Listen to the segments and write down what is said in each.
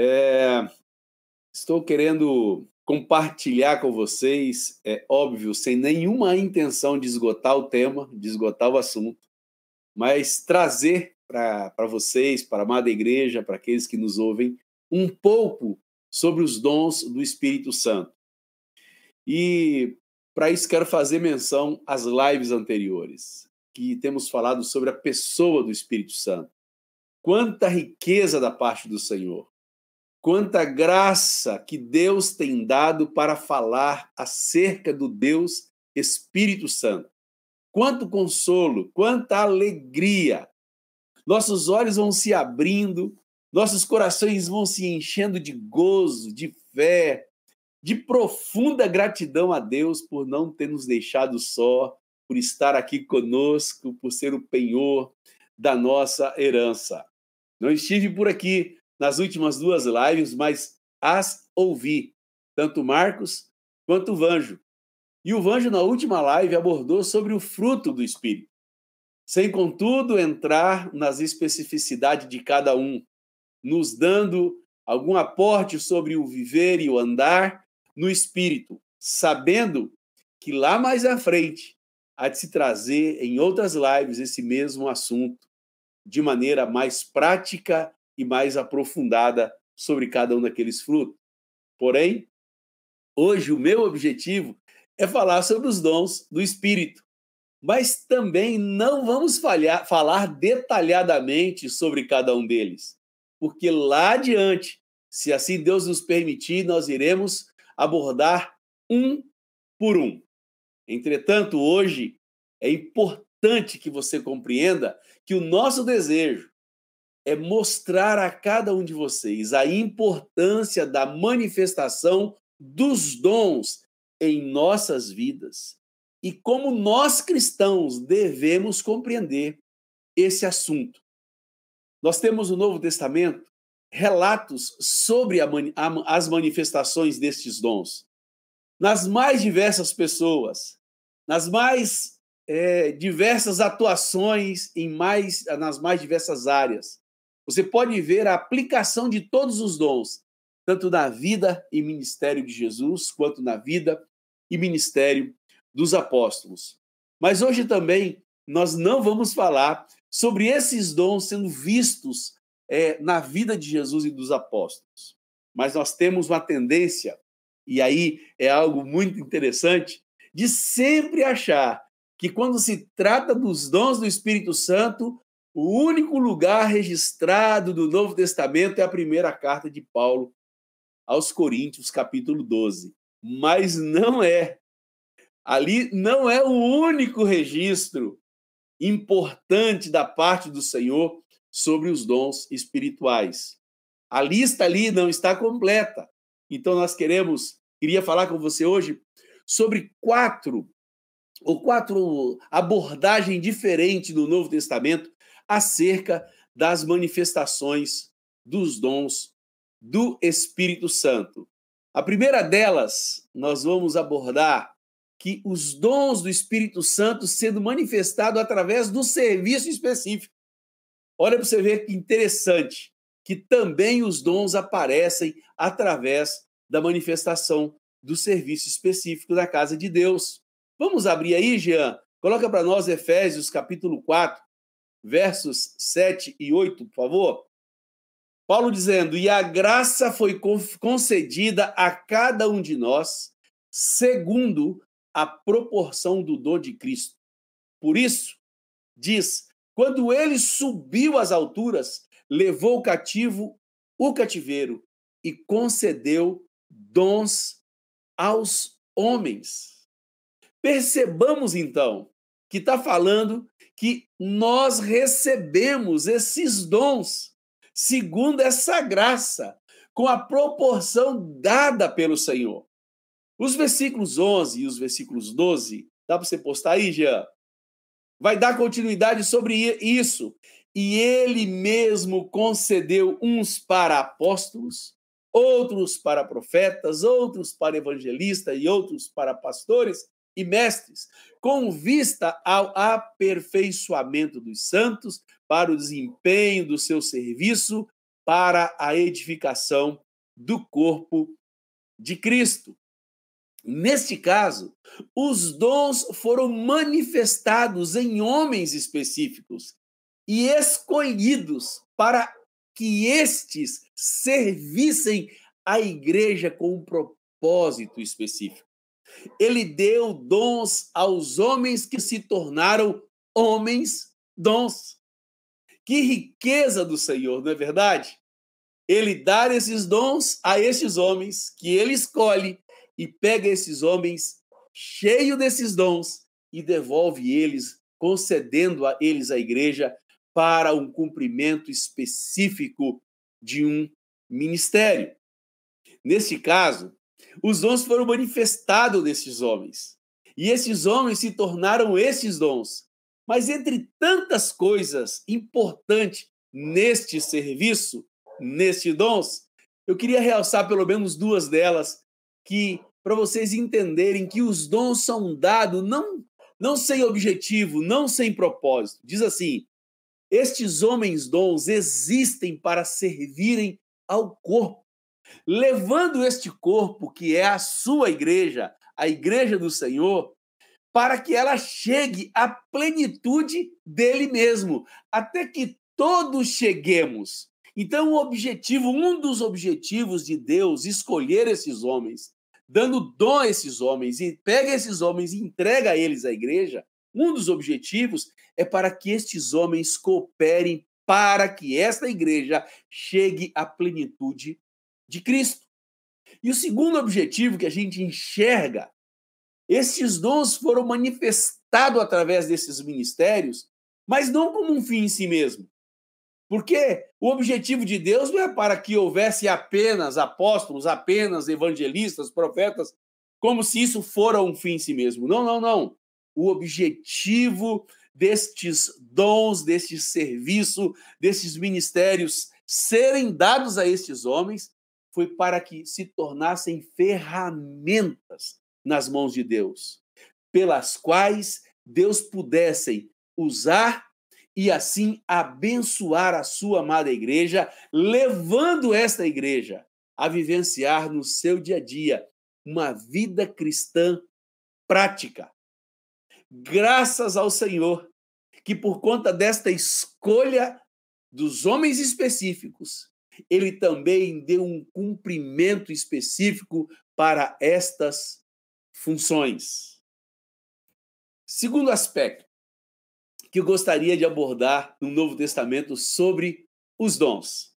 É, estou querendo compartilhar com vocês, é óbvio, sem nenhuma intenção de esgotar o tema, de esgotar o assunto, mas trazer para vocês, para a amada igreja, para aqueles que nos ouvem, um pouco sobre os dons do Espírito Santo. E para isso quero fazer menção às lives anteriores, que temos falado sobre a pessoa do Espírito Santo. Quanta riqueza da parte do Senhor quanta graça que Deus tem dado para falar acerca do Deus Espírito Santo. Quanto consolo, quanta alegria. Nossos olhos vão se abrindo, nossos corações vão se enchendo de gozo, de fé, de profunda gratidão a Deus por não ter nos deixado só, por estar aqui conosco, por ser o penhor da nossa herança. Não estive por aqui nas últimas duas lives, mas as ouvi, tanto Marcos quanto o Vanjo. E o Vanjo, na última live, abordou sobre o fruto do Espírito, sem, contudo, entrar nas especificidades de cada um, nos dando algum aporte sobre o viver e o andar no Espírito, sabendo que lá mais à frente há de se trazer em outras lives esse mesmo assunto de maneira mais prática e mais aprofundada sobre cada um daqueles frutos. Porém, hoje o meu objetivo é falar sobre os dons do Espírito, mas também não vamos falhar, falar detalhadamente sobre cada um deles, porque lá adiante, se assim Deus nos permitir, nós iremos abordar um por um. Entretanto, hoje é importante que você compreenda que o nosso desejo é mostrar a cada um de vocês a importância da manifestação dos dons em nossas vidas e como nós cristãos devemos compreender esse assunto. Nós temos no Novo Testamento relatos sobre as manifestações destes dons, nas mais diversas pessoas, nas mais é, diversas atuações em mais, nas mais diversas áreas. Você pode ver a aplicação de todos os dons, tanto na vida e ministério de Jesus, quanto na vida e ministério dos apóstolos. Mas hoje também nós não vamos falar sobre esses dons sendo vistos é, na vida de Jesus e dos apóstolos. Mas nós temos uma tendência, e aí é algo muito interessante, de sempre achar que quando se trata dos dons do Espírito Santo, o único lugar registrado do Novo Testamento é a primeira carta de Paulo aos Coríntios, capítulo 12. Mas não é. Ali não é o único registro importante da parte do Senhor sobre os dons espirituais. A lista ali não está completa. Então nós queremos, queria falar com você hoje sobre quatro ou quatro abordagens diferentes do Novo Testamento acerca das manifestações dos dons do Espírito Santo. A primeira delas, nós vamos abordar que os dons do Espírito Santo sendo manifestado através do serviço específico. Olha para você ver que interessante, que também os dons aparecem através da manifestação do serviço específico da casa de Deus. Vamos abrir aí, Jean? Coloca para nós Efésios capítulo 4, versos 7 e 8, por favor. Paulo dizendo: E a graça foi concedida a cada um de nós, segundo a proporção do dom de Cristo. Por isso, diz: quando ele subiu às alturas, levou cativo o cativeiro e concedeu dons aos homens. Percebamos então que está falando que nós recebemos esses dons segundo essa graça, com a proporção dada pelo Senhor. Os versículos 11 e os versículos 12, dá para você postar aí, Jean? Vai dar continuidade sobre isso. E ele mesmo concedeu uns para apóstolos, outros para profetas, outros para evangelistas e outros para pastores e mestres, com vista ao aperfeiçoamento dos santos, para o desempenho do seu serviço, para a edificação do corpo de Cristo. Neste caso, os dons foram manifestados em homens específicos e escolhidos para que estes servissem a igreja com um propósito específico. Ele deu dons aos homens que se tornaram homens dons. Que riqueza do Senhor, não é verdade? Ele dá esses dons a estes homens que ele escolhe e pega esses homens cheio desses dons e devolve eles, concedendo a eles a igreja para um cumprimento específico de um ministério. Neste caso, os dons foram manifestados nesses homens. E esses homens se tornaram esses dons. Mas entre tantas coisas importantes neste serviço, neste dons, eu queria realçar pelo menos duas delas que para vocês entenderem que os dons são dados não, não sem objetivo, não sem propósito. Diz assim: estes homens dons existem para servirem ao corpo, levando este corpo, que é a sua igreja, a igreja do Senhor, para que ela chegue à plenitude dele mesmo, até que todos cheguemos. Então, o objetivo, um dos objetivos de Deus escolher esses homens dando dom a esses homens e pega esses homens e entrega a eles à igreja, um dos objetivos é para que estes homens cooperem para que esta igreja chegue à plenitude de Cristo. E o segundo objetivo que a gente enxerga, esses dons foram manifestados através desses ministérios, mas não como um fim em si mesmo, porque o objetivo de Deus não é para que houvesse apenas apóstolos, apenas evangelistas, profetas, como se isso fora um fim em si mesmo. Não, não, não. O objetivo destes dons, deste serviço, destes ministérios serem dados a estes homens foi para que se tornassem ferramentas nas mãos de Deus, pelas quais Deus pudessem usar e assim abençoar a sua amada igreja, levando esta igreja a vivenciar no seu dia a dia uma vida cristã prática. Graças ao Senhor, que por conta desta escolha dos homens específicos, ele também deu um cumprimento específico para estas funções. Segundo aspecto, que eu gostaria de abordar no Novo Testamento sobre os dons.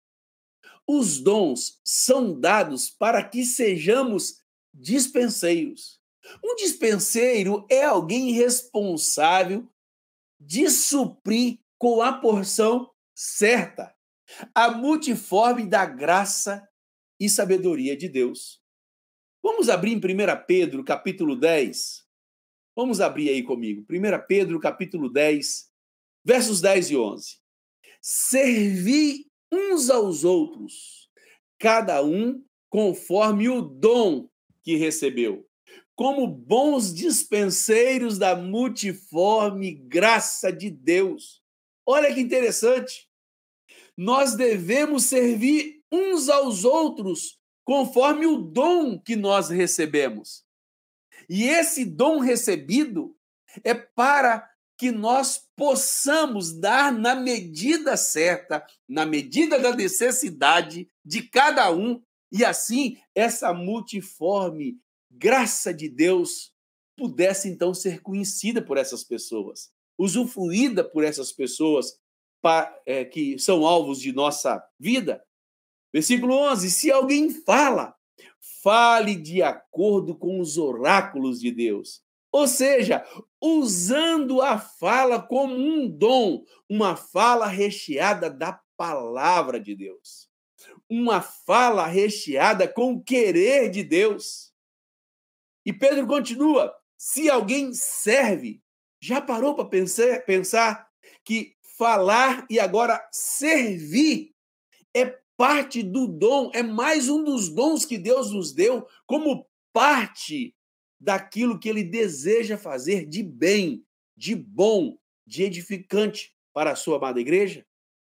Os dons são dados para que sejamos dispenseiros. Um dispenseiro é alguém responsável de suprir com a porção certa a multiforme da graça e sabedoria de Deus. Vamos abrir em 1 Pedro, capítulo 10, Vamos abrir aí comigo. 1 Pedro, capítulo 10, versos 10 e 11. Servi uns aos outros, cada um conforme o dom que recebeu, como bons dispenseiros da multiforme graça de Deus. Olha que interessante. Nós devemos servir uns aos outros conforme o dom que nós recebemos. E esse dom recebido é para que nós possamos dar na medida certa, na medida da necessidade de cada um, e assim essa multiforme graça de Deus pudesse então ser conhecida por essas pessoas, usufruída por essas pessoas que são alvos de nossa vida. Versículo 11: Se alguém fala, fale de acordo com os oráculos de Deus. Ou seja, usando a fala como um dom, uma fala recheada da palavra de Deus. Uma fala recheada com o querer de Deus. E Pedro continua: se alguém serve, já parou para pensar, pensar que falar e agora servir é parte do dom, é mais um dos dons que Deus nos deu como parte daquilo que ele deseja fazer de bem, de bom, de edificante para a sua amada igreja.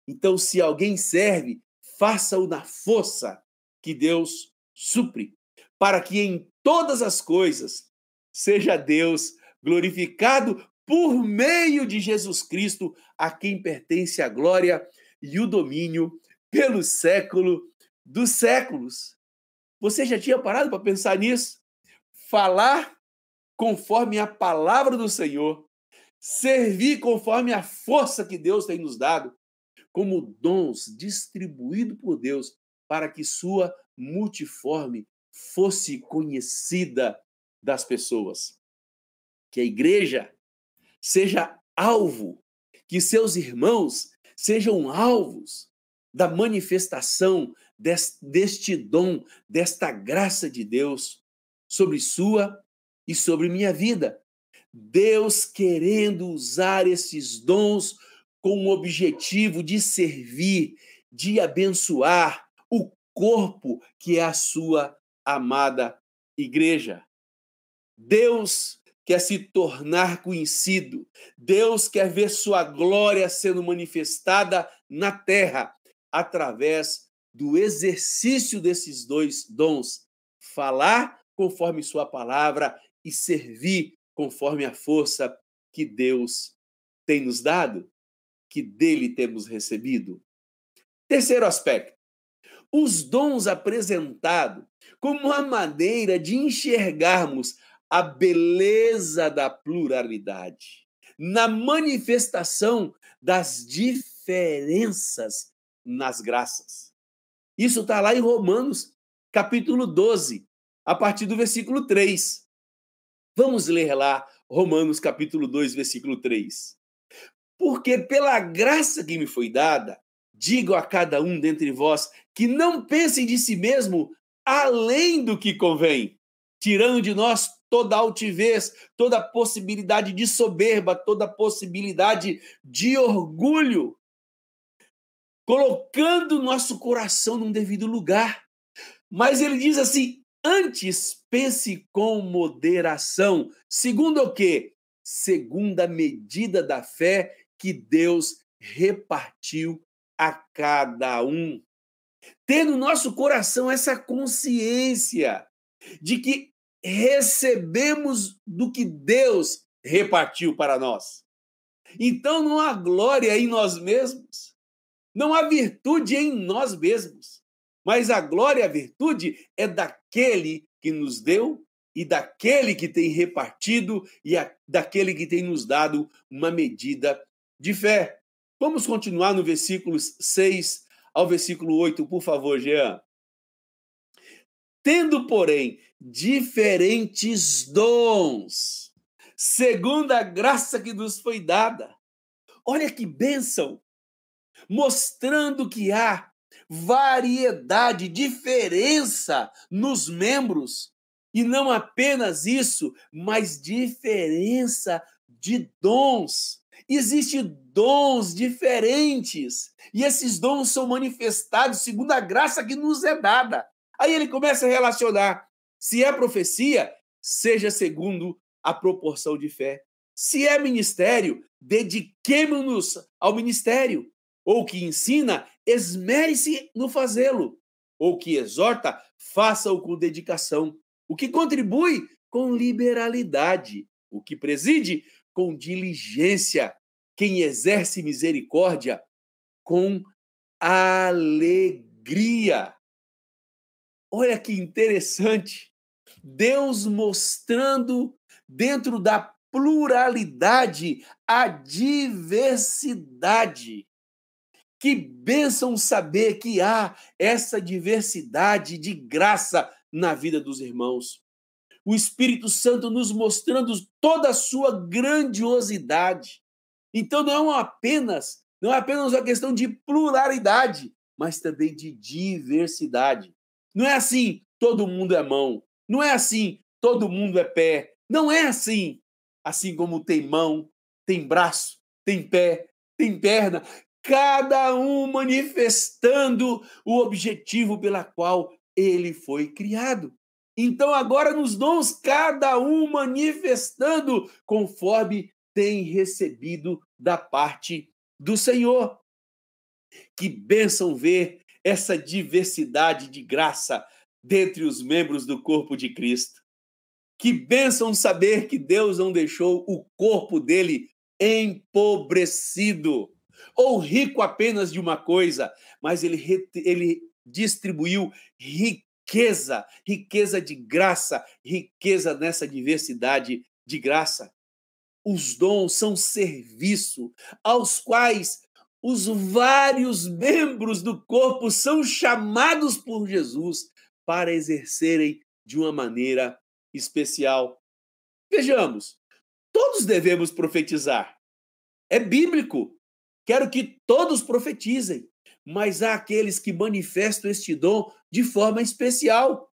Então, se alguém serve, faça-o na força que Deus supre, para que em todas as coisas seja Deus glorificado por meio de Jesus Cristo, a quem pertence a glória e o domínio pelo século dos séculos. Você já tinha parado para pensar nisso? Falar conforme a palavra do Senhor, servir conforme a força que Deus tem nos dado, como dons distribuídos por Deus para que sua multiforme fosse conhecida das pessoas. Que a igreja seja alvo, que seus irmãos sejam alvos da manifestação deste dom, desta graça de Deus sobre sua e sobre minha vida. Deus querendo usar esses dons com o objetivo de servir, de abençoar o corpo que é a sua amada igreja. Deus quer se tornar conhecido. Deus quer ver sua glória sendo manifestada na terra através do exercício desses dois dons: falar conforme sua palavra e servir conforme a força que Deus tem nos dado, que dele temos recebido. Terceiro aspecto: os dons apresentados como uma maneira de enxergarmos a beleza da pluralidade, na manifestação das diferenças nas graças. Isso está lá em Romanos, capítulo 12, a partir do versículo 3. Vamos ler lá Romanos, capítulo 2, versículo 3. Porque pela graça que me foi dada, digo a cada um dentre vós que não pensem de si mesmo além do que convém, tirando de nós toda altivez, toda possibilidade de soberba, toda possibilidade de orgulho, colocando nosso coração num devido lugar. Mas ele diz assim: antes pense com moderação, segundo o quê? Segundo a medida da fé que Deus repartiu a cada um. Ter no nosso coração essa consciência de que recebemos do que Deus repartiu para nós. Então não há glória em nós mesmos, não há virtude em nós mesmos, mas a glória a virtude é daquele que nos deu e daquele que tem repartido e a, daquele que tem nos dado uma medida de fé. Vamos continuar no versículos 6 ao versículo 8, por favor, Jean. Tendo, porém, diferentes dons, segundo a graça que nos foi dada. Olha que bênção! Mostrando que há variedade, diferença nos membros. E não apenas isso, mas diferença de dons. Existem dons diferentes. E esses dons são manifestados segundo a graça que nos é dada. Aí ele começa a relacionar. Se é profecia, seja segundo a proporção de fé. Se é ministério, dediquemos-nos ao ministério. Ou que ensina, esmere-se no fazê-lo. Ou que exorta, faça-o com dedicação. O que contribui, com liberalidade. O que preside, com diligência. Quem exerce misericórdia, com alegria. Olha que interessante. Deus mostrando dentro da pluralidade a diversidade. Que bênção saber que há essa diversidade de graça na vida dos irmãos. O Espírito Santo nos mostrando toda a sua grandiosidade. Então não é apenas, não é apenas uma questão de pluralidade, mas também de diversidade. Não é assim, todo mundo é mão. Não é assim, todo mundo é pé. Não é assim. Assim como tem mão, tem braço, tem pé, tem perna, cada um manifestando o objetivo pela qual ele foi criado. Então, agora nos dons, cada um manifestando conforme tem recebido da parte do Senhor. Que bênção ver essa diversidade de graça dentre os membros do corpo de Cristo. Que bênção saber que Deus não deixou o corpo dele empobrecido ou rico apenas de uma coisa, mas ele, ele distribuiu riqueza, riqueza de graça, riqueza nessa diversidade de graça. Os dons são serviço aos quais os vários membros do corpo são chamados por Jesus para exercerem de uma maneira especial. Vejamos, todos devemos profetizar. É bíblico. Quero que todos profetizem, mas há aqueles que manifestam este dom de forma especial.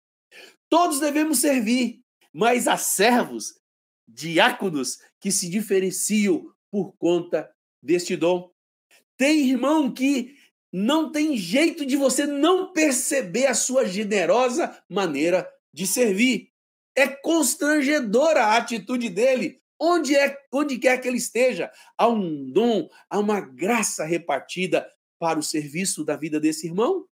Todos devemos servir, mas há servos, diáconos, que se diferenciam por conta deste dom. Tem irmão que não tem jeito de você não perceber a sua generosa maneira de servir. É constrangedora a atitude dele, onde, é, onde quer que ele esteja. Há um dom, há uma graça repartida para o serviço da vida desse irmão.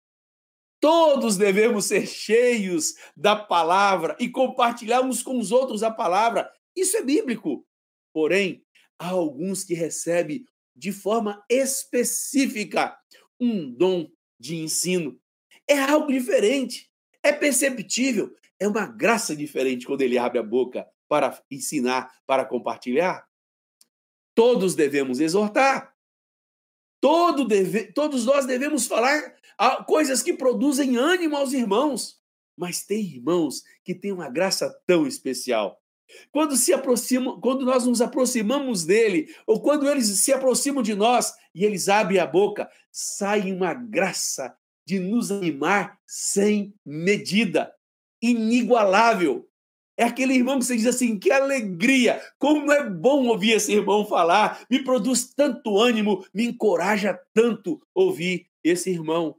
Todos devemos ser cheios da palavra e compartilhar uns com os outros a palavra. Isso é bíblico. Porém, há alguns que recebem de forma específica um dom de ensino. É algo diferente, é perceptível, é uma graça diferente quando ele abre a boca para ensinar, para compartilhar. Todos devemos exortar. Todo deve, todos nós devemos falar coisas que produzem ânimo aos irmãos. Mas tem irmãos que têm uma graça tão especial quando se aproximam, quando nós nos aproximamos dele, ou quando eles se aproximam de nós e eles abrem a boca, sai uma graça de nos animar sem medida, inigualável. É aquele irmão que você diz assim: que alegria, como é bom ouvir esse irmão falar, me produz tanto ânimo, me encoraja tanto ouvir esse irmão.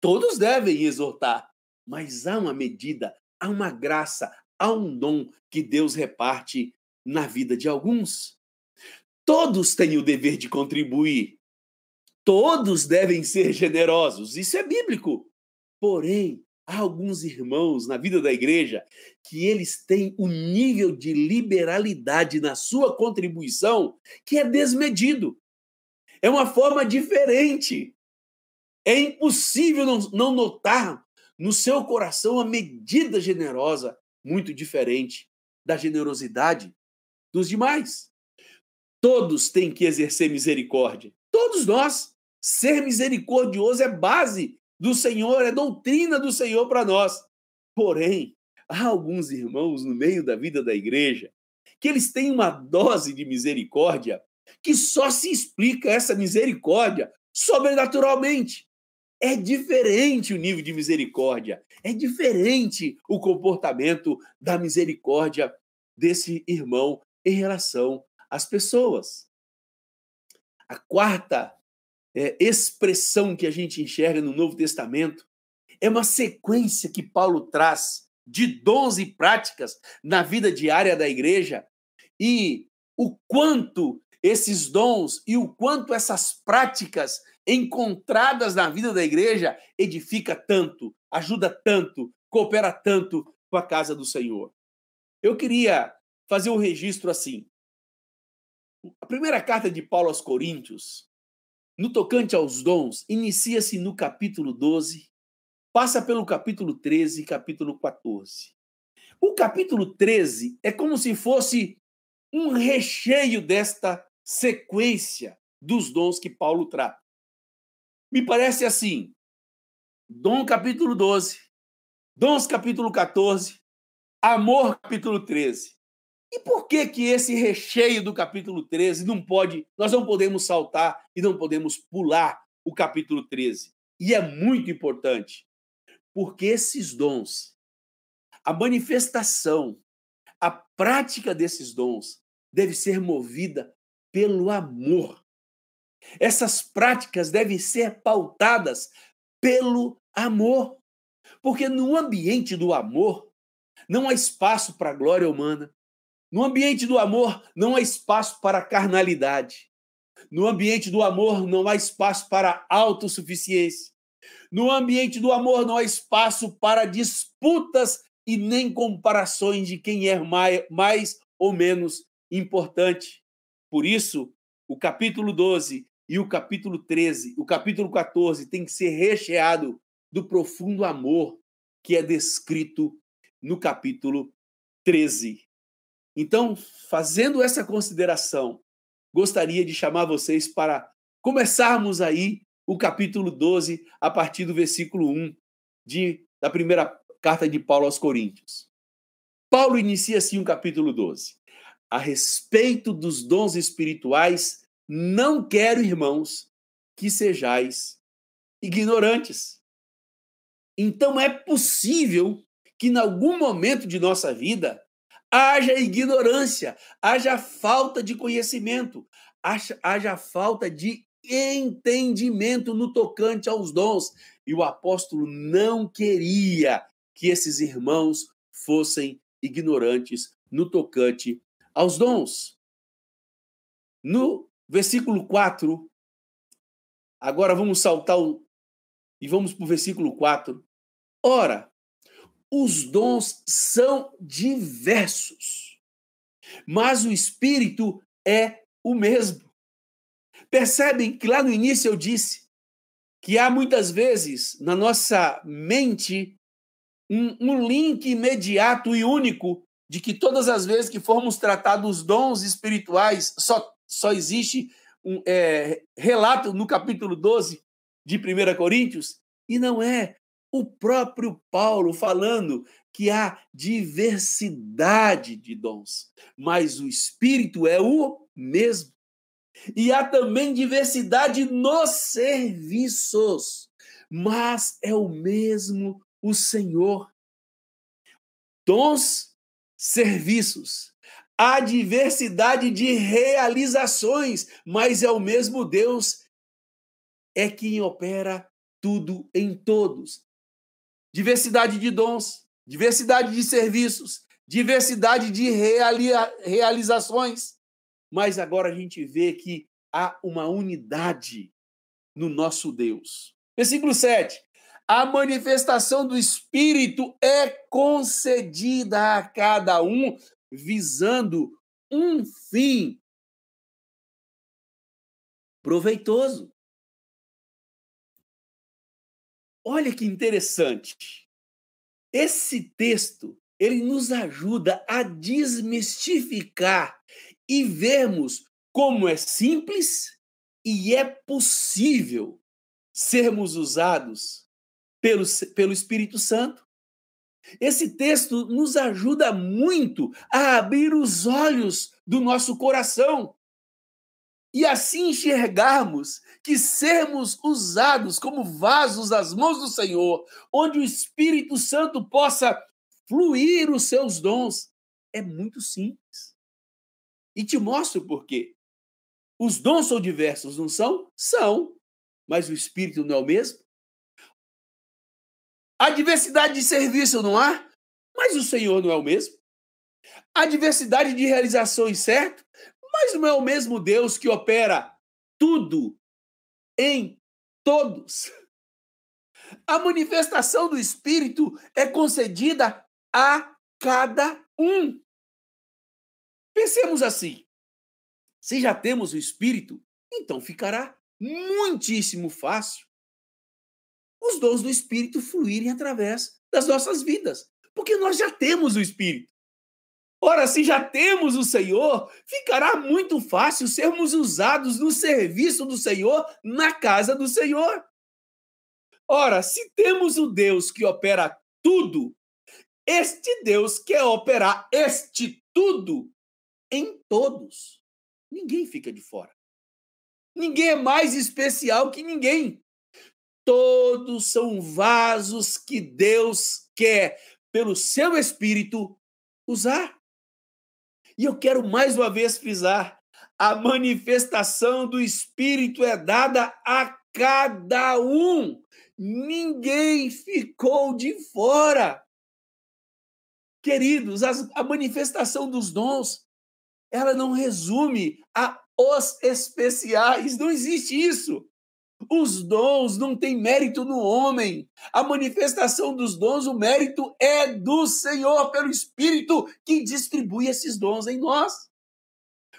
Todos devem exortar, mas há uma medida, há uma graça, há um dom que Deus reparte na vida de alguns. Todos têm o dever de contribuir. Todos devem ser generosos. Isso é bíblico. Porém, há alguns irmãos na vida da igreja que eles têm um nível de liberalidade na sua contribuição que é desmedido. É uma forma diferente. É impossível não, não notar no seu coração a medida generosa muito diferente da generosidade dos demais. Todos têm que exercer misericórdia. Todos nós. Ser misericordioso é base do Senhor, é doutrina do Senhor para nós. Porém, há alguns irmãos no meio da vida da igreja que eles têm uma dose de misericórdia que só se explica essa misericórdia sobrenaturalmente. É diferente o nível de misericórdia, é diferente o comportamento da misericórdia desse irmão em relação às pessoas. A quarta é, expressão que a gente enxerga no Novo Testamento é uma sequência que Paulo traz de dons e práticas na vida diária da igreja e o quanto esses dons e o quanto essas práticas encontradas na vida da igreja edifica tanto, ajuda tanto, coopera tanto com a casa do Senhor. Eu queria fazer um registro assim. A primeira carta de Paulo aos Coríntios, no tocante aos dons, inicia-se no capítulo 12, passa pelo capítulo 13 e capítulo 14. O capítulo 13 é como se fosse um recheio desta sequência dos dons que Paulo trata. Me parece assim: Dom capítulo 12, Dons capítulo 14, Amor capítulo 13. E por que que esse recheio do capítulo 13 não pode, nós não podemos saltar e não podemos pular o capítulo 13? E é muito importante, porque esses dons, a manifestação, a prática desses dons deve ser movida pelo amor. Essas práticas devem ser pautadas pelo amor. Porque no ambiente do amor não há espaço para a glória humana. No ambiente do amor não há espaço para a carnalidade. No ambiente do amor não há espaço para a autossuficiência. No ambiente do amor não há espaço para disputas e nem comparações de quem é mais, ou menos importante. Por isso, o capítulo 12 e o capítulo 13, o capítulo 14 tem que ser recheado do profundo amor que é descrito no capítulo 13. Então, fazendo essa consideração, gostaria de chamar vocês para começarmos aí o capítulo 12, a partir do versículo 1 de, da primeira carta de Paulo aos Coríntios. Paulo inicia assim o capítulo 12. A respeito dos dons espirituais, não quero, irmãos, que sejais ignorantes. Então é possível que em algum momento de nossa vida haja ignorância, haja falta de conhecimento, haja, falta de entendimento no tocante aos dons. E o apóstolo não queria que esses irmãos fossem ignorantes no tocante aos dons. No versículo 4, agora vamos saltar o, e vamos para o versículo 4. Ora, os dons são diversos, mas o Espírito é o mesmo. Percebem que lá no início eu disse que há muitas vezes na nossa mente um, um link imediato e único de que todas as vezes que formos tratar dos dons espirituais, só, só existe um é, relato no capítulo 12 de 1 Coríntios, e não é o próprio Paulo falando que há diversidade de dons, mas o Espírito é o mesmo. E há também diversidade nos serviços, mas é o mesmo o Senhor. Dons, serviços. Há diversidade de realizações, mas é o mesmo Deus é quem opera tudo em todos. Diversidade de dons, diversidade de serviços, diversidade de realizações mas agora a gente vê que há uma unidade no nosso Deus. Versículo 7. A manifestação do Espírito é concedida a cada um visando um fim proveitoso. Olha que interessante. Esse texto, ele nos ajuda a desmistificar e vermos como é simples e é possível sermos usados pelo, pelo Espírito Santo. Esse texto nos ajuda muito a abrir os olhos do nosso coração e assim enxergarmos que sermos usados como vasos nas mãos do Senhor, onde o Espírito Santo possa fluir os seus dons, é muito simples. E te mostro por quê. Os dons são diversos, não são? São. Mas o espírito não é o mesmo? A diversidade de serviço não há? Mas o Senhor não é o mesmo? A diversidade de realizações, certo? Mas não é o mesmo Deus que opera tudo em todos. A manifestação do Espírito é concedida a cada um. Pensemos assim: se já temos o Espírito, então ficará muitíssimo fácil os dons do Espírito fluírem através das nossas vidas, porque nós já temos o Espírito. Ora, se já temos o Senhor, ficará muito fácil sermos usados no serviço do Senhor, na casa do Senhor. Ora, se temos o Deus que opera tudo, este Deus quer operar este tudo em todos. Ninguém fica de fora. Ninguém é mais especial que ninguém. Todos são vasos que Deus quer, pelo seu Espírito, usar. E eu quero mais uma vez frisar: a manifestação do Espírito é dada a cada um. Ninguém ficou de fora. Queridos, a manifestação dos dons ela não resume a os especiais, não existe isso. Os dons não têm mérito no homem. A manifestação dos dons, o mérito é do Senhor, pelo Espírito que distribui esses dons em nós.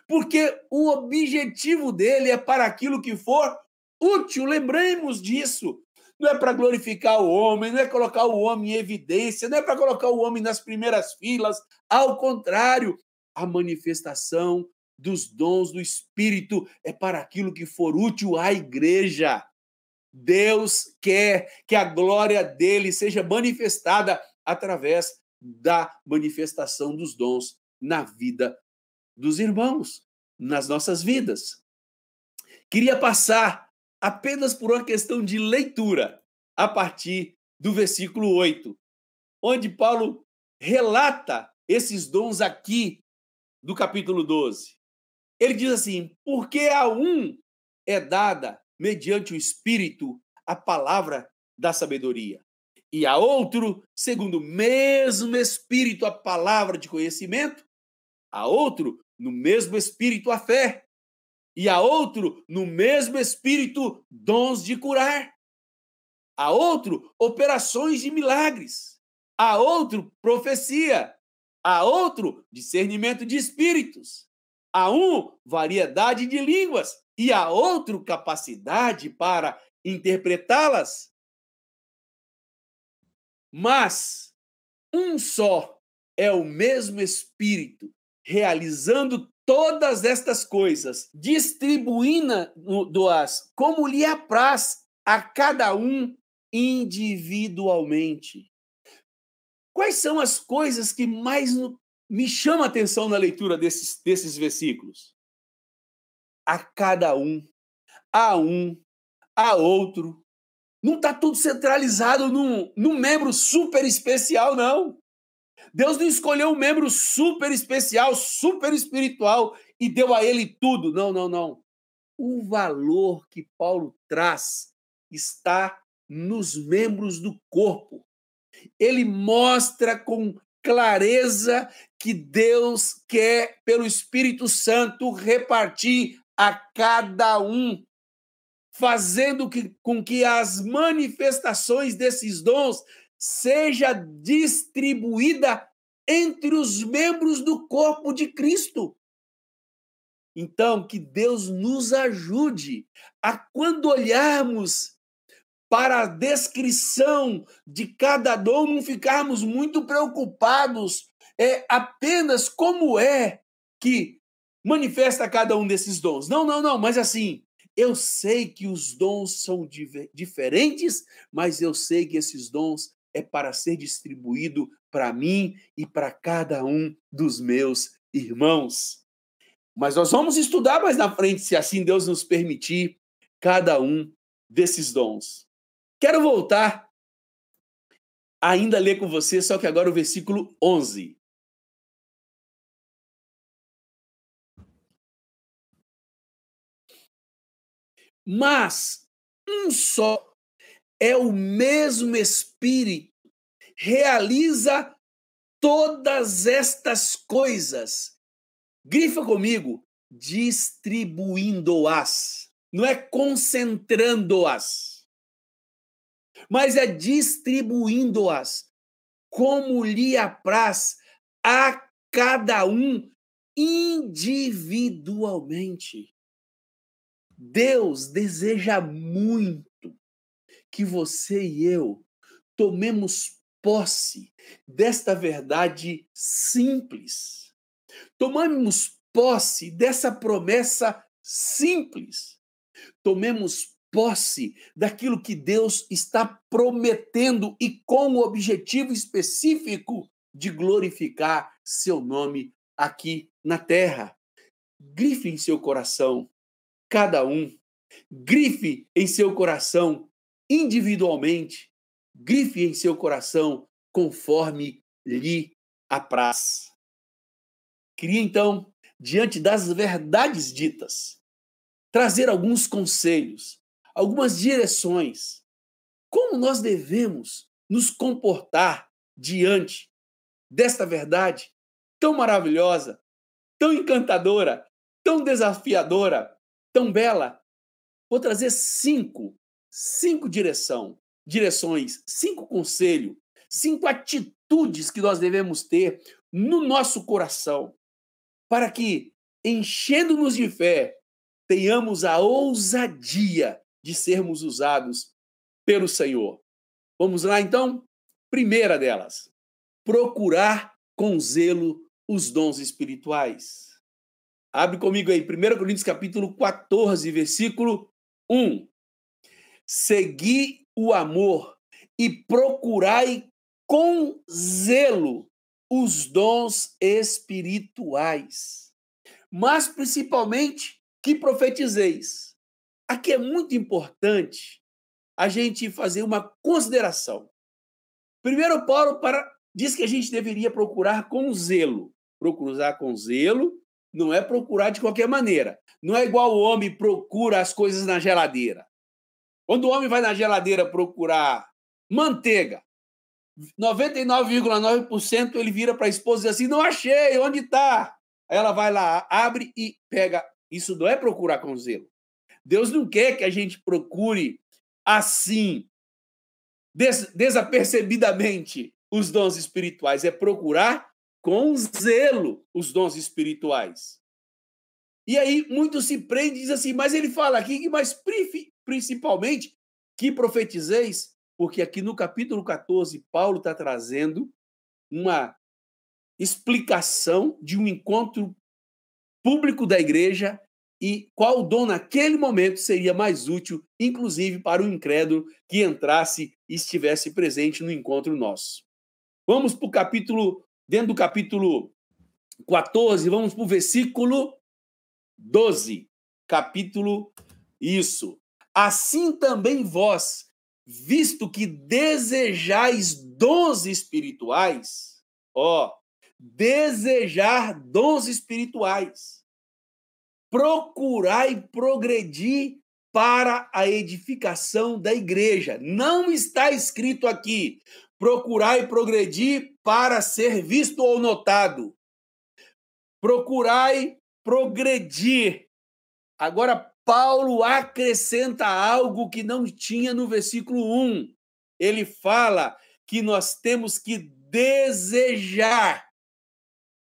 Porque o objetivo dele é para aquilo que for útil, lembremos disso. Não é para glorificar o homem, não é colocar o homem em evidência, não é para colocar o homem nas primeiras filas. Ao contrário, a manifestação dos dons do Espírito é para aquilo que for útil à igreja. Deus quer que a glória dele seja manifestada através da manifestação dos dons na vida dos irmãos, nas nossas vidas. Queria passar apenas por uma questão de leitura a partir do versículo 8, onde Paulo relata esses dons aqui do capítulo 12. Ele diz assim: porque a um é dada, mediante o Espírito, a palavra da sabedoria, e a outro, segundo o mesmo Espírito, a palavra de conhecimento, a outro, no mesmo Espírito, a fé, e a outro, no mesmo Espírito, dons de curar, a outro, operações de milagres, a outro, profecia, a outro, discernimento de espíritos, a um, variedade de línguas, e a outro, capacidade para interpretá-las. Mas um só é o mesmo Espírito, realizando todas estas coisas, distribuindo-as como lhe apraz a cada um individualmente. Quais são as coisas que mais me chama a atenção na leitura desses, desses versículos. A cada um, a um, a outro. Não está tudo centralizado num, num membro super especial, não. Deus não escolheu um membro super especial, super espiritual e deu a ele tudo. Não, não, não. O valor que Paulo traz está nos membros do corpo. Ele mostra com clareza que Deus quer, pelo Espírito Santo, repartir a cada um, fazendo que, com que as manifestações desses dons seja distribuída entre os membros do corpo de Cristo. Então, que Deus nos ajude a, quando olharmos para a descrição de cada dom, não ficarmos muito preocupados é apenas como é que manifesta cada um desses dons. Não, não, não, mas assim, eu sei que os dons são diferentes, mas eu sei que esses dons é para ser distribuído para mim e para cada um dos meus irmãos. Mas nós vamos estudar mais na frente, se assim Deus nos permitir, cada um desses dons. Quero voltar ainda a ler com você, só que agora o versículo 11. Mas um só é o mesmo Espírito, realiza todas estas coisas. Grifa comigo, distribuindo-as, não é concentrando-as mas é distribuindo-as como lhe apraz a cada um individualmente. Deus deseja muito que você e eu tomemos posse desta verdade simples. Tomemos posse dessa promessa simples. Tomemos posse daquilo que Deus está prometendo e com o objetivo específico de glorificar seu nome aqui na terra. Grife em seu coração, cada um. Grife em seu coração individualmente. Grife em seu coração conforme lhe apraz. Queria então, diante das verdades ditas, trazer alguns conselhos algumas direções. Como nós devemos nos comportar diante desta verdade tão maravilhosa, tão encantadora, tão desafiadora, tão bela, vou trazer cinco, cinco direção, direções, cinco conselhos, cinco atitudes que nós devemos ter no nosso coração, para que, enchendo-nos de fé, tenhamos a ousadia de sermos usados pelo Senhor. Vamos lá então? Primeira delas, procurar com zelo os dons espirituais. Abre comigo aí, 1 Coríntios capítulo 14, versículo 1. Segui o amor e procurai com zelo os dons espirituais, mas principalmente que profetizeis. Aqui é muito importante a gente fazer uma consideração. Primeiro, Paulo para, diz que a gente deveria procurar com zelo. Procurar com zelo não é procurar de qualquer maneira. Não é igual o homem procura as coisas na geladeira. Quando o homem vai na geladeira procurar manteiga, 99,9% ele vira para a esposa e diz assim: Não achei, onde está? Ela vai lá, abre e pega. Isso não é procurar com zelo. Deus não quer que a gente procure assim, des desapercebidamente, os dons espirituais. É procurar com zelo os dons espirituais. E aí muitos se prendem e dizem assim, mas ele fala aqui mais principalmente que profetizeis, porque aqui no capítulo 14 Paulo está trazendo uma explicação de um encontro público da igreja e qual dom naquele momento seria mais útil, inclusive para o incrédulo que entrasse e estivesse presente no encontro nosso. Vamos para o capítulo, dentro do capítulo 14, vamos para o versículo 12. Capítulo, isso. Assim também vós, visto que desejais dons espirituais, ó, desejar dons espirituais procurar e progredir para a edificação da igreja. Não está escrito aqui procurar e progredir para ser visto ou notado. Procurar e progredir. Agora, Paulo acrescenta algo que não tinha no versículo 1. Ele fala que nós temos que desejar.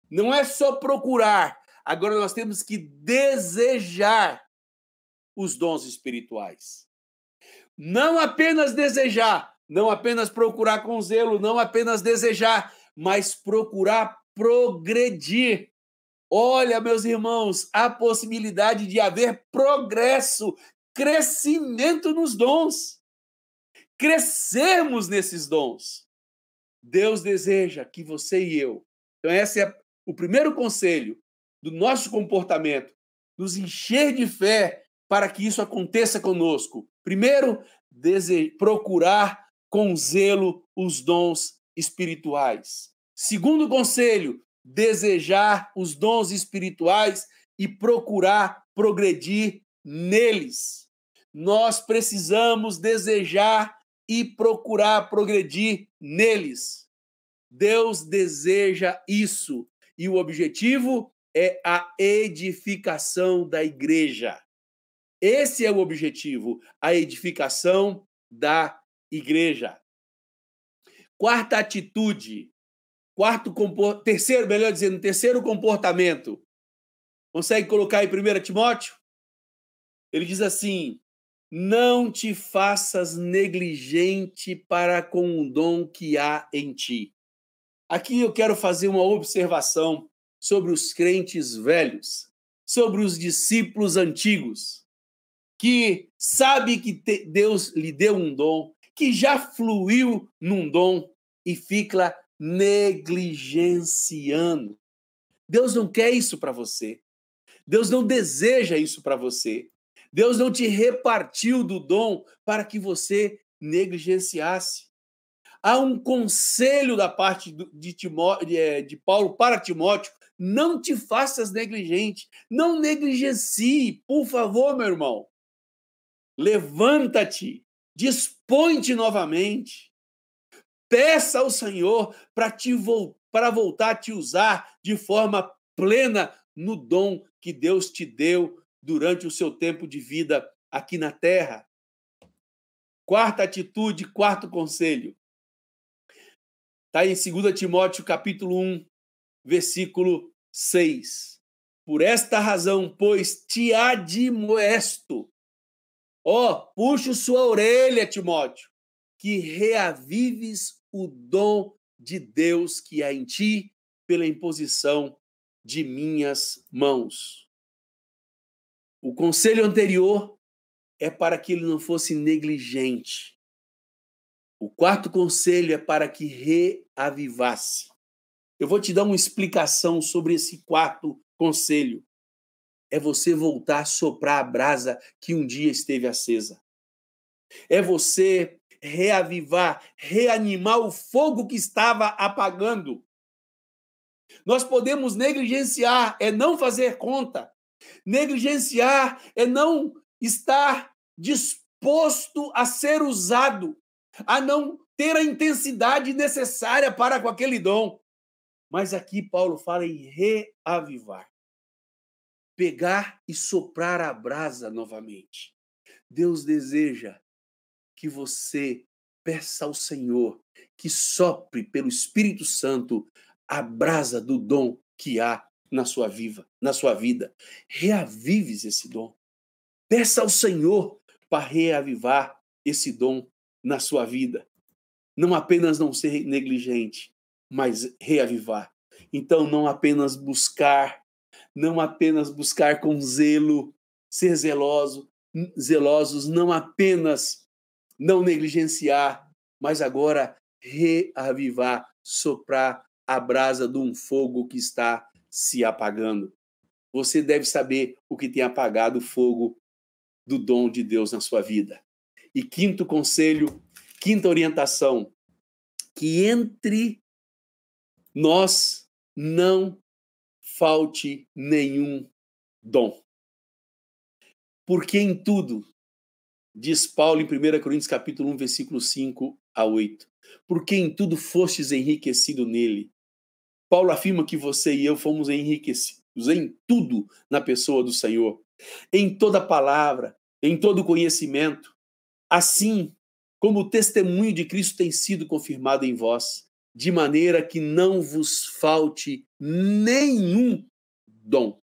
Não é só procurar, Agora nós temos que desejar os dons espirituais. Não apenas desejar, não apenas procurar com zelo, não apenas desejar, mas procurar progredir. Olha, meus irmãos, a possibilidade de haver progresso, crescimento nos dons. Crescermos nesses dons. Deus deseja que você e eu. Então, esse é o primeiro conselho do nosso comportamento, nos encher de fé para que isso aconteça conosco. Primeiro, procurar com zelo os dons espirituais. Segundo conselho, desejar os dons espirituais e procurar progredir neles. Nós precisamos desejar e procurar progredir neles. Deus deseja isso e o objetivo é a edificação da igreja. Esse é o objetivo, a edificação da igreja. Quarta atitude, quarto terceiro, melhor dizendo, terceiro comportamento. Consegue colocar em 1 Timóteo? Ele diz assim: Não te faças negligente para com o dom que há em ti. Aqui eu quero fazer uma observação sobre os crentes velhos, sobre os discípulos antigos, que sabe que Deus lhe deu um dom, que já fluiu num dom e fica negligenciando. Deus não quer isso para você. Deus não deseja isso para você. Deus não te repartiu do dom para que você negligenciasse. Há um conselho da parte de, Timó, de, de Paulo para Timóteo não te faças negligente. Não negligencie, por favor, meu irmão. Levanta-te, dispõe-te novamente. Peça ao Senhor para te para voltar a te usar de forma plena no dom que Deus te deu durante o seu tempo de vida aqui na terra. Quarta atitude, quarto conselho. Está em 2 Timóteo capítulo 1, versículo 6. Por esta razão, pois, te admoesto. Ó, oh, puxo sua orelha, Timóteo, que reavives o dom de Deus que há em ti pela imposição de minhas mãos. O conselho anterior é para que ele não fosse negligente. O quarto conselho é para que reavivasse. Eu vou te dar uma explicação sobre esse quarto conselho. É você voltar a soprar a brasa que um dia esteve acesa. É você reavivar, reanimar o fogo que estava apagando. Nós podemos negligenciar, é não fazer conta. Negligenciar é não estar disposto a ser usado, a não ter a intensidade necessária para com aquele dom. Mas aqui Paulo fala em reavivar. Pegar e soprar a brasa novamente. Deus deseja que você peça ao Senhor que sopre pelo Espírito Santo a brasa do dom que há na sua viva, na sua vida. Reavives esse dom. Peça ao Senhor para reavivar esse dom na sua vida. Não apenas não ser negligente, mas reavivar. Então, não apenas buscar, não apenas buscar com zelo, ser zeloso, zelosos, não apenas não negligenciar, mas agora reavivar, soprar a brasa de um fogo que está se apagando. Você deve saber o que tem apagado o fogo do dom de Deus na sua vida. E quinto conselho, quinta orientação, que entre nós não falte nenhum dom. Porque em tudo, diz Paulo em 1 Coríntios capítulo 1, versículo 5 a 8, porque em tudo fostes enriquecido nele. Paulo afirma que você e eu fomos enriquecidos em tudo na pessoa do Senhor, em toda palavra, em todo conhecimento, assim como o testemunho de Cristo tem sido confirmado em vós de maneira que não vos falte nenhum dom,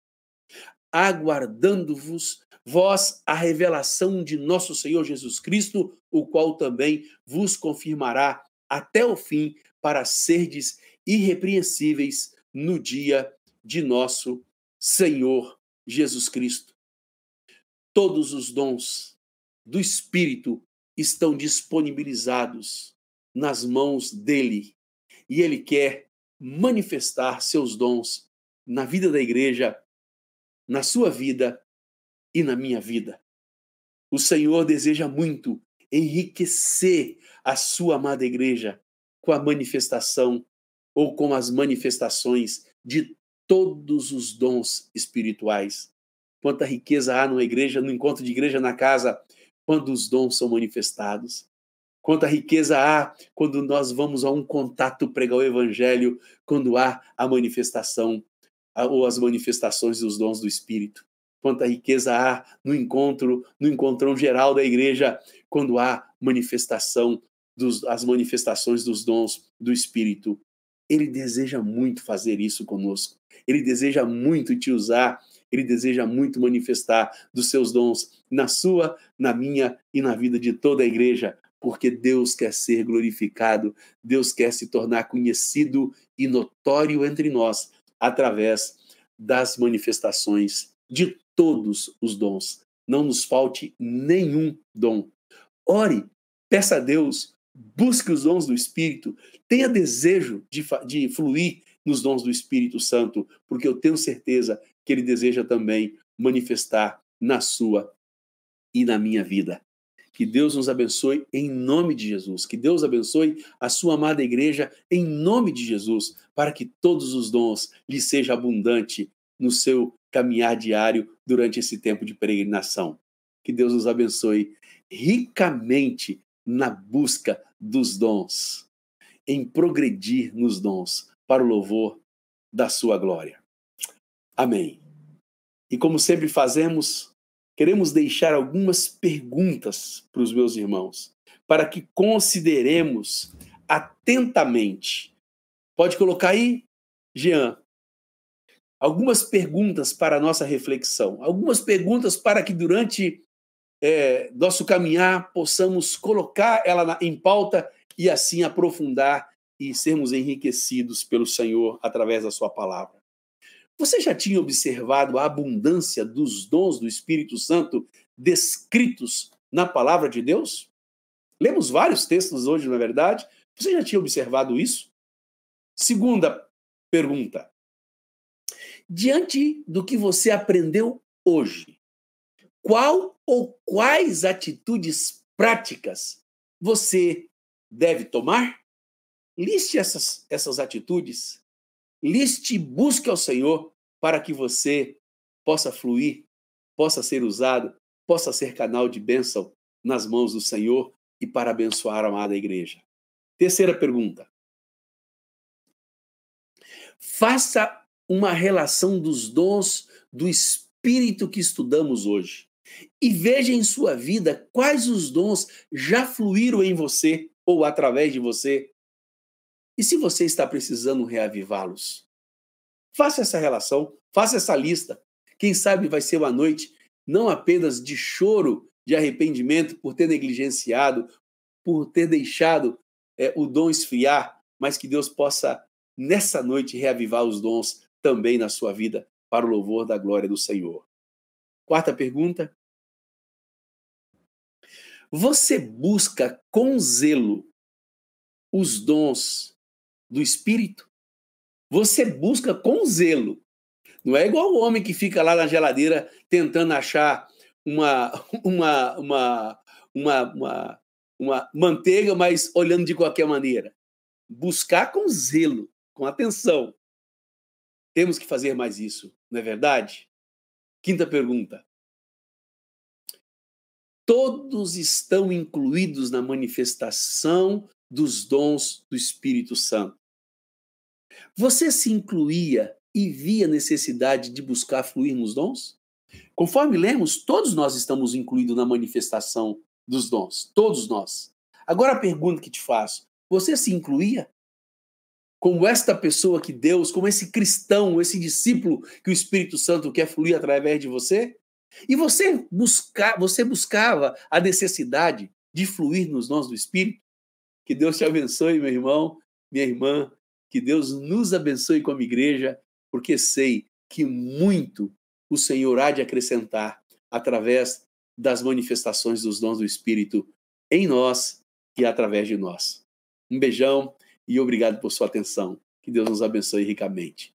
aguardando-vos vós a revelação de nosso Senhor Jesus Cristo, o qual também vos confirmará até o fim para serdes irrepreensíveis no dia de nosso Senhor Jesus Cristo. Todos os dons do Espírito estão disponibilizados nas mãos dele e ele quer manifestar seus dons na vida da igreja, na sua vida e na minha vida. O Senhor deseja muito enriquecer a sua amada igreja com a manifestação ou com as manifestações de todos os dons espirituais. Quanta riqueza há numa igreja, no encontro de igreja na casa, quando os dons são manifestados. Quanta riqueza há quando nós vamos a um contato pregar o evangelho, quando há a manifestação ou as manifestações dos dons do Espírito. Quanta riqueza há no encontro, no encontrão geral da igreja, quando há manifestação dos, as manifestações dos dons do Espírito. Ele deseja muito fazer isso conosco. Ele deseja muito te usar. Ele deseja muito manifestar dos seus dons na sua, na minha e na vida de toda a igreja, porque Deus quer ser glorificado, Deus quer se tornar conhecido e notório entre nós através das manifestações de todos os dons. Não nos falte nenhum dom. Ore, peça a Deus, busque os dons do Espírito, tenha desejo de, de fluir nos dons do Espírito Santo, porque eu tenho certeza que Ele deseja também manifestar na sua e na minha vida. Que Deus nos abençoe em nome de Jesus. Que Deus abençoe a sua amada igreja em nome de Jesus, para que todos os dons lhe sejam abundante no seu caminhar diário durante esse tempo de peregrinação. Que Deus nos abençoe ricamente na busca dos dons, em progredir nos dons para o louvor da sua glória. Amém. E como sempre fazemos, queremos deixar algumas perguntas para os meus irmãos, para que consideremos atentamente. Pode colocar aí, Jean, algumas perguntas para a nossa reflexão, algumas perguntas para que durante é, nosso caminhar possamos colocar ela em pauta e assim aprofundar e sermos enriquecidos pelo Senhor através da Sua palavra. Você já tinha observado a abundância dos dons do Espírito Santo descritos na palavra de Deus? Lemos vários textos hoje, na é verdade. Você já tinha observado isso? Segunda pergunta. Diante do que você aprendeu hoje, qual ou quais atitudes práticas você deve tomar? Liste essas, essas atitudes Liste e busque ao Senhor para que você possa fluir, possa ser usado, possa ser canal de bênção nas mãos do Senhor e para abençoar a amada igreja. Terceira pergunta. Faça uma relação dos dons do Espírito que estudamos hoje e veja em sua vida quais os dons já fluíram em você ou através de você e se você está precisando reavivá-los? Faça essa relação, faça essa lista. Quem sabe vai ser uma noite não apenas de choro, de arrependimento por ter negligenciado, por ter deixado é, o dom esfriar, mas que Deus possa, nessa noite, reavivar os dons também na sua vida, para o louvor da glória do Senhor. Quarta pergunta. Você busca com zelo os dons do espírito. Você busca com zelo. Não é igual o homem que fica lá na geladeira tentando achar uma, uma, uma, uma, uma, uma manteiga, mas olhando de qualquer maneira. Buscar com zelo, com atenção. Temos que fazer mais isso, não é verdade? Quinta pergunta. Todos estão incluídos na manifestação dos dons do Espírito Santo. Você se incluía e via necessidade de buscar fluir nos dons? Conforme lemos, todos nós estamos incluídos na manifestação dos dons, todos nós. Agora a pergunta que te faço: você se incluía? Como esta pessoa que Deus, como esse cristão, esse discípulo que o Espírito Santo quer fluir através de você? E você, busca, você buscava a necessidade de fluir nos dons do Espírito? Que Deus te abençoe, meu irmão, minha irmã, que Deus nos abençoe como igreja, porque sei que muito o Senhor há de acrescentar através das manifestações dos dons do Espírito em nós e através de nós. Um beijão e obrigado por sua atenção. Que Deus nos abençoe ricamente.